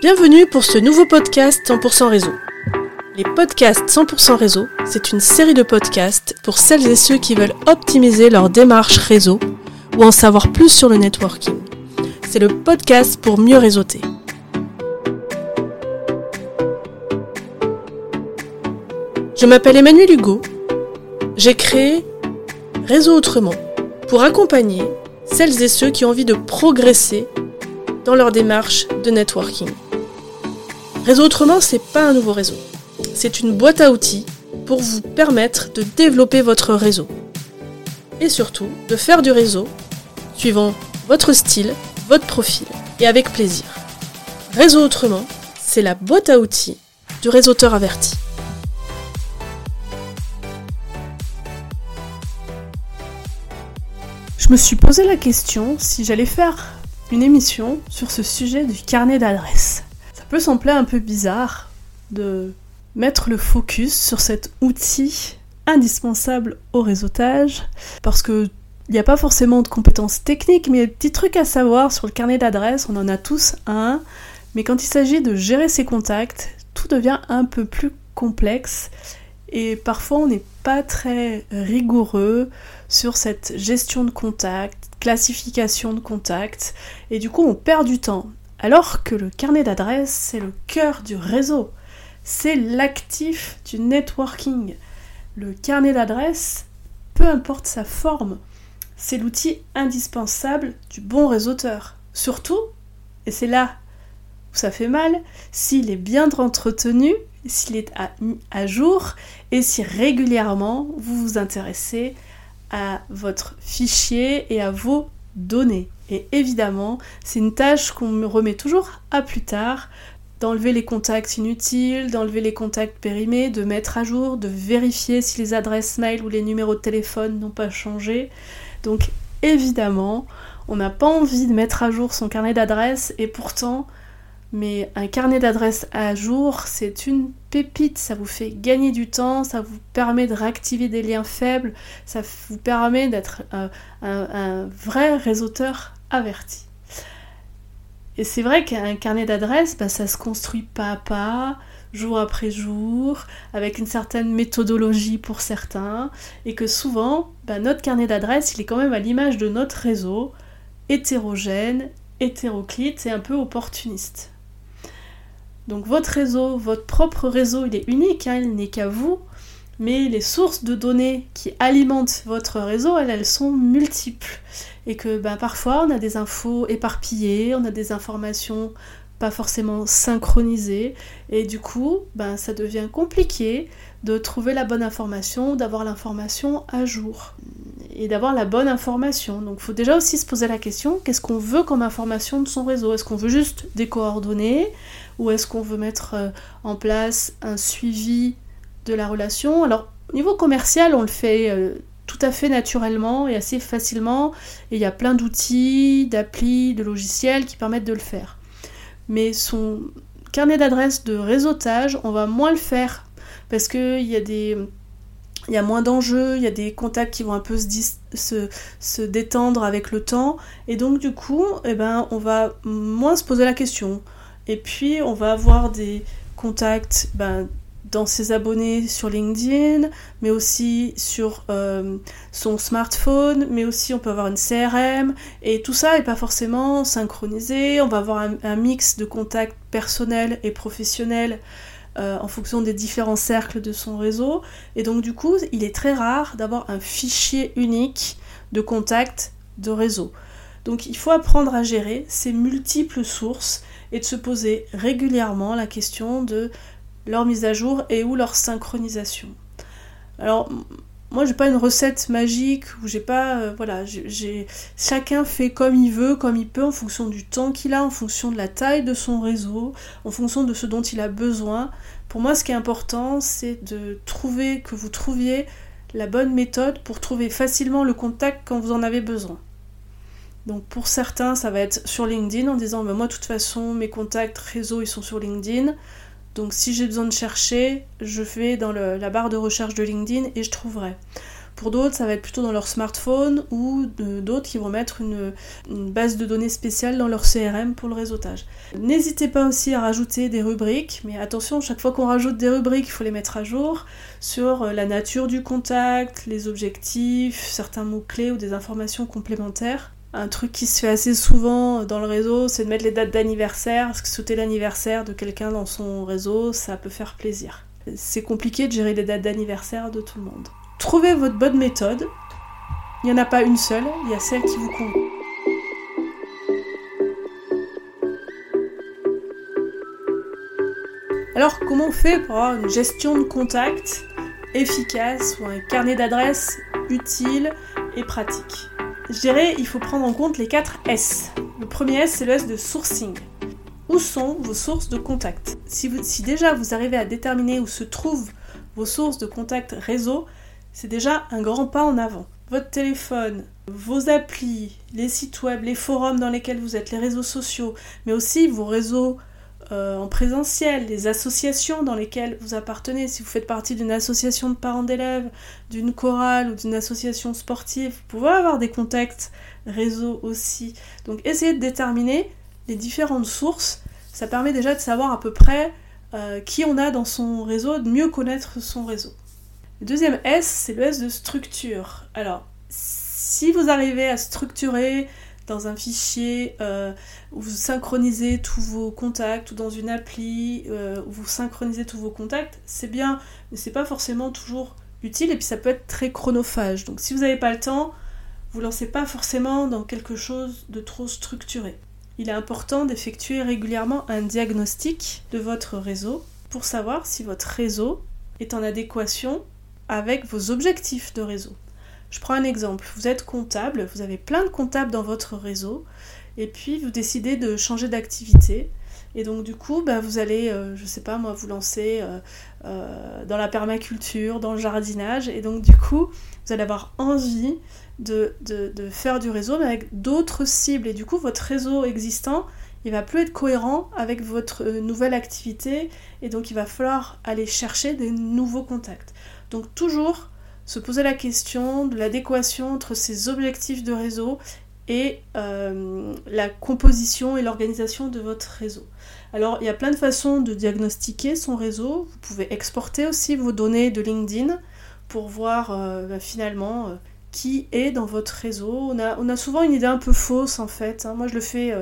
Bienvenue pour ce nouveau podcast 100% réseau. Les podcasts 100% réseau, c'est une série de podcasts pour celles et ceux qui veulent optimiser leur démarche réseau ou en savoir plus sur le networking. C'est le podcast pour mieux réseauter. Je m'appelle Emmanuel Hugo. J'ai créé Réseau Autrement pour accompagner celles et ceux qui ont envie de progresser dans leur démarche de networking. Réseau Autrement, c'est pas un nouveau réseau. C'est une boîte à outils pour vous permettre de développer votre réseau. Et surtout, de faire du réseau suivant votre style, votre profil et avec plaisir. Réseau Autrement, c'est la boîte à outils du réseauteur averti. Je me suis posé la question si j'allais faire une émission sur ce sujet du carnet d'adresses. Peut sembler un peu bizarre de mettre le focus sur cet outil indispensable au réseautage, parce que il n'y a pas forcément de compétences techniques, mais il y a des petits trucs à savoir sur le carnet d'adresses, on en a tous un, mais quand il s'agit de gérer ses contacts, tout devient un peu plus complexe, et parfois on n'est pas très rigoureux sur cette gestion de contacts, classification de contacts, et du coup on perd du temps. Alors que le carnet d'adresses, c'est le cœur du réseau. C'est l'actif du networking. Le carnet d'adresses, peu importe sa forme, c'est l'outil indispensable du bon réseauteur. Surtout, et c'est là où ça fait mal, s'il est bien entretenu, s'il est à, jour et si régulièrement vous vous intéressez à votre fichier et à vos données. Et évidemment, c'est une tâche qu'on me remet toujours à plus tard, d'enlever les contacts inutiles, d'enlever les contacts périmés, de mettre à jour, de vérifier si les adresses mail ou les numéros de téléphone n'ont pas changé. Donc évidemment, on n'a pas envie de mettre à jour son carnet d'adresses et pourtant, mais un carnet d'adresses à jour, c'est une pépite, ça vous fait gagner du temps, ça vous permet de réactiver des liens faibles, ça vous permet d'être un, un vrai réseauteur averti. Et c'est vrai qu'un carnet d'adresses, bah, ça se construit pas à pas, jour après jour, avec une certaine méthodologie pour certains, et que souvent, bah, notre carnet d'adresses, il est quand même à l'image de notre réseau, hétérogène, hétéroclite et un peu opportuniste. Donc votre réseau, votre propre réseau, il est unique, hein, il n'est qu'à vous, mais les sources de données qui alimentent votre réseau, elles, elles sont multiples. Et que ben, parfois on a des infos éparpillées, on a des informations pas forcément synchronisées, et du coup, ben, ça devient compliqué de trouver la bonne information, d'avoir l'information à jour et d'avoir la bonne information. Donc il faut déjà aussi se poser la question, qu'est-ce qu'on veut comme information de son réseau? Est-ce qu'on veut juste des coordonnées? Ou est-ce qu'on veut mettre euh, en place un suivi de la relation? Alors, au niveau commercial, on le fait euh, tout à fait naturellement et assez facilement. Et il y a plein d'outils, d'applis, de logiciels qui permettent de le faire. Mais son carnet d'adresses de réseautage, on va moins le faire parce qu'il y a des. Il y a moins d'enjeux, il y a des contacts qui vont un peu se, détendre avec le temps, et donc du coup, eh ben, on va moins se poser la question. Et puis, on va avoir des contacts ben, dans ses abonnés sur LinkedIn, mais aussi sur euh, son smartphone, mais aussi on peut avoir une CRM, et tout ça n'est pas forcément synchronisé, on va avoir un, mix de contacts personnels et professionnels euh, en fonction des différents cercles de son réseau, et donc du coup il est très rare d'avoir un fichier unique de contacts de réseau. Donc il faut apprendre à gérer ces multiples sources et de se poser régulièrement la question de leur mise à jour et ou leur synchronisation. Alors moi j'ai pas une recette magique où j'ai pas euh, voilà j'ai chacun fait comme il veut comme il peut en fonction du temps qu'il a en fonction de la taille de son réseau en fonction de ce dont il a besoin. Pour moi ce qui est important c'est de trouver que vous trouviez la bonne méthode pour trouver facilement le contact quand vous en avez besoin. Donc pour certains ça va être sur LinkedIn en disant bah, moi de toute façon mes contacts réseau ils sont sur LinkedIn Donc si j'ai besoin de chercher, je fais dans la barre de recherche de LinkedIn et je trouverai. Pour d'autres, ça va être plutôt dans leur smartphone ou d'autres qui vont mettre une, base de données spéciale dans leur CRM pour le réseautage. N'hésitez pas aussi à rajouter des rubriques, mais attention, chaque fois qu'on rajoute des rubriques, il faut les mettre à jour sur euh, la nature du contact, les objectifs, certains mots-clés ou des informations complémentaires. Un truc qui se fait assez souvent dans le réseau, c'est de mettre les dates d'anniversaire, parce que sauter l'anniversaire de quelqu'un dans son réseau, ça peut faire plaisir. C'est compliqué de gérer les dates d'anniversaire de tout le monde. Trouvez votre bonne méthode. Il n'y en a pas une seule, il y a celle qui vous convient. Alors, comment on fait pour avoir une gestion de contact efficace ou un carnet d'adresses utile et pratique? Je dirais, il faut prendre en compte les 4 S. Le premier S, c'est le S de sourcing. Où sont vos sources de contact? Si, si déjà vous arrivez à déterminer où se trouvent vos sources de contact réseau, c'est déjà un grand pas en avant. Votre téléphone, vos applis, les sites web, les forums dans lesquels vous êtes, les réseaux sociaux, mais aussi vos réseaux euh, en présentiel, les associations dans lesquelles vous appartenez. Si vous faites partie d'une association de parents d'élèves, d'une chorale ou d'une association sportive, vous pouvez avoir des contacts réseau aussi. Donc essayez de déterminer les différentes sources. Ça permet déjà de savoir à peu près euh, qui on a dans son réseau, de mieux connaître son réseau. Le deuxième S, c'est le S de structure. Alors, si vous arrivez à structurer dans un fichier euh, où vous synchronisez tous vos contacts ou dans une appli euh, où vous synchronisez tous vos contacts, c'est bien, mais c'est pas forcément toujours utile et puis ça peut être très chronophage. Donc si vous n'avez pas le temps, vous lancez pas forcément dans quelque chose de trop structuré. Il est important d'effectuer régulièrement un diagnostic de votre réseau pour savoir si votre réseau est en adéquation avec vos objectifs de réseau. Je prends un exemple. Vous êtes comptable, vous avez plein de comptables dans votre réseau, et puis vous décidez de changer d'activité. Et donc du coup, bah, vous allez, euh, je sais pas moi, vous lancer euh, euh, dans la permaculture, dans le jardinage, et donc du coup, vous allez avoir envie de, faire du réseau, avec d'autres cibles. Et du coup, votre réseau existant, il va plus être cohérent avec votre nouvelle activité, et donc il va falloir aller chercher des nouveaux contacts. Donc toujours se poser la question de l'adéquation entre ces objectifs de réseau et euh, la composition et l'organisation de votre réseau. Alors il y a plein de façons de diagnostiquer son réseau. Vous pouvez exporter aussi vos données de LinkedIn pour voir euh, bah, finalement euh, qui est dans votre réseau. On a, on a, souvent une idée un peu fausse en fait. Hein. Moi je le fais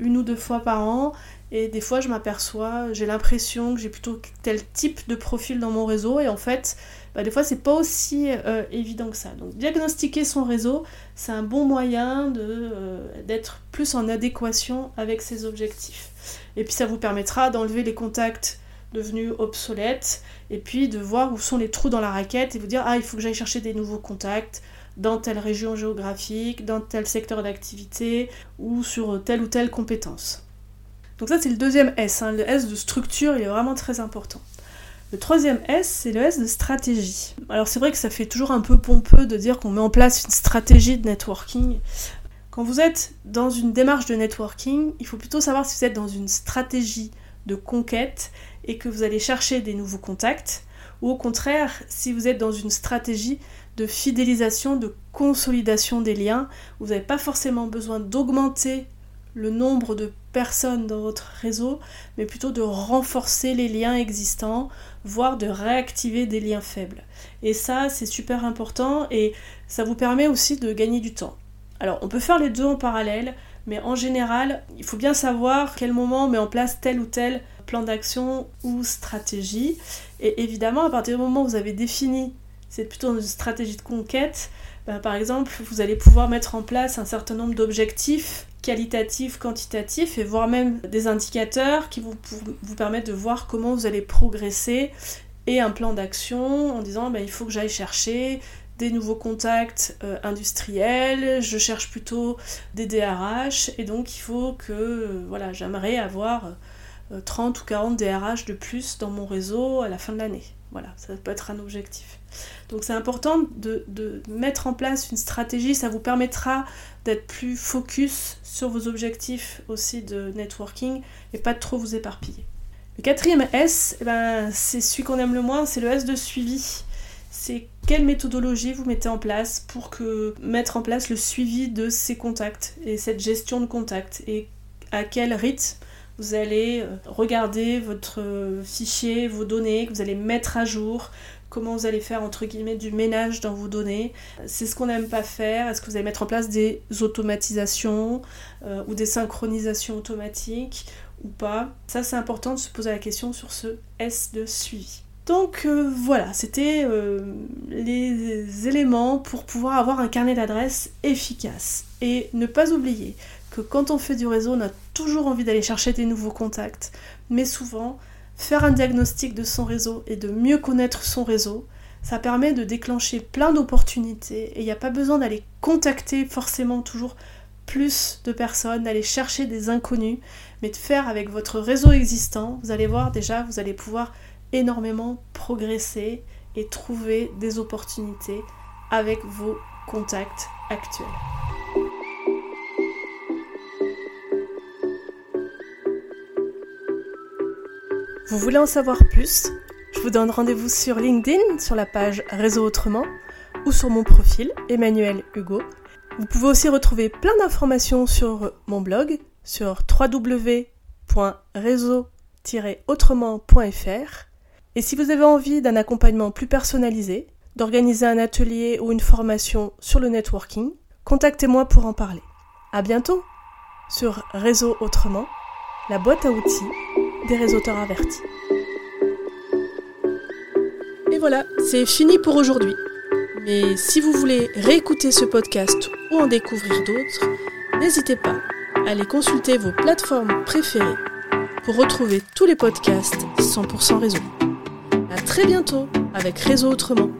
une ou deux fois par an et des fois je m'aperçois, j'ai l'impression que j'ai plutôt tel type de profil dans mon réseau et en fait bah, des fois c'est pas aussi euh, évident que ça. Donc diagnostiquer son réseau, c'est un bon moyen euh, d'être plus en adéquation avec ses objectifs. Et puis ça vous permettra d'enlever les contacts devenus obsolètes et puis de voir où sont les trous dans la raquette et vous dire ah il faut que j'aille chercher des nouveaux contacts dans telle région géographique, dans tel secteur d'activité ou sur telle ou telle compétence. Donc ça c'est le deuxième S, hein. le S de structure il est vraiment très important. Le troisième S, c'est le S de stratégie. Alors c'est vrai que ça fait toujours un peu pompeux de dire qu'on met en place une stratégie de networking. Quand vous êtes dans une démarche de networking, il faut plutôt savoir si vous êtes dans une stratégie de conquête et que vous allez chercher des nouveaux contacts, ou au contraire, si vous êtes dans une stratégie de fidélisation, de consolidation des liens, vous n'avez pas forcément besoin d'augmenter le nombre de personnes dans votre réseau, mais plutôt de renforcer les liens existants, voire de réactiver des liens faibles. Et ça, c'est super important et ça vous permet aussi de gagner du temps. Alors, on peut faire les deux en parallèle, mais en général, il faut bien savoir quel moment on met en place tel ou tel plan d'action ou stratégie. Et évidemment, à partir du moment où vous avez défini, c'est plutôt une stratégie de conquête, bah, par exemple, vous allez pouvoir mettre en place un certain nombre d'objectifs qualitatifs, quantitatifs, et voire même des indicateurs qui vous permettre de voir comment vous allez progresser, et un plan d'action en disant bah, il faut que j'aille chercher des nouveaux contacts euh, industriels, je cherche plutôt des DRH, et donc il faut que euh, voilà, j'aimerais avoir 30 euh, ou 40 DRH de plus dans mon réseau à la fin de l'année. Voilà, ça peut être un objectif. Donc c'est important de, mettre en place une stratégie, ça vous permettra d'être plus focus sur vos objectifs aussi de networking et pas de trop vous éparpiller. Le quatrième S, eh ben, c'est celui qu'on aime le moins, c'est le S de suivi. C'est quelle méthodologie vous mettez en place pour mettre en place le suivi de ces contacts et cette gestion de contacts et à quel rythme vous allez euh, regarder votre euh, fichier, vos données, que vous allez mettre à jour, comment vous allez faire entre guillemets du ménage dans vos données. C'est ce qu'on n'aime pas faire. Est-ce que vous allez mettre en place des automatisations euh, ou des synchronisations automatiques ou pas? Ça c'est important de se poser la question sur ce S de suivi. Donc voilà, c'était les éléments pour pouvoir avoir un carnet d'adresses efficace. Et ne pas oublier que quand on fait du réseau, a toujours envie d'aller chercher des nouveaux contacts. Mais souvent, faire un diagnostic de son réseau et de mieux connaître son réseau, ça permet de déclencher plein d'opportunités. Et il n'y a pas besoin d'aller contacter forcément toujours plus de personnes, d'aller chercher des inconnus, mais de faire avec votre réseau existant, vous allez voir déjà, vous allez pouvoir énormément progresser et trouver des opportunités avec vos contacts actuels. Vous voulez en savoir plus? Je vous donne rendez-vous sur LinkedIn, sur la page Réseau Autrement, ou sur mon profil Emmanuel Hugo. Vous pouvez aussi retrouver plein d'informations sur mon blog sur www.réseau-autrement.fr. Et si vous avez envie d'un accompagnement plus personnalisé, d'organiser un atelier ou une formation sur le networking, contactez-moi pour en parler. À bientôt sur Réseau Autrement, la boîte à outils des réseauteurs avertis. Et voilà, c'est fini pour aujourd'hui. Mais si vous voulez réécouter ce podcast ou en découvrir d'autres, n'hésitez pas à aller consulter vos plateformes préférées pour retrouver tous les podcasts 100% réseau. À très bientôt avec Réseau Autrement.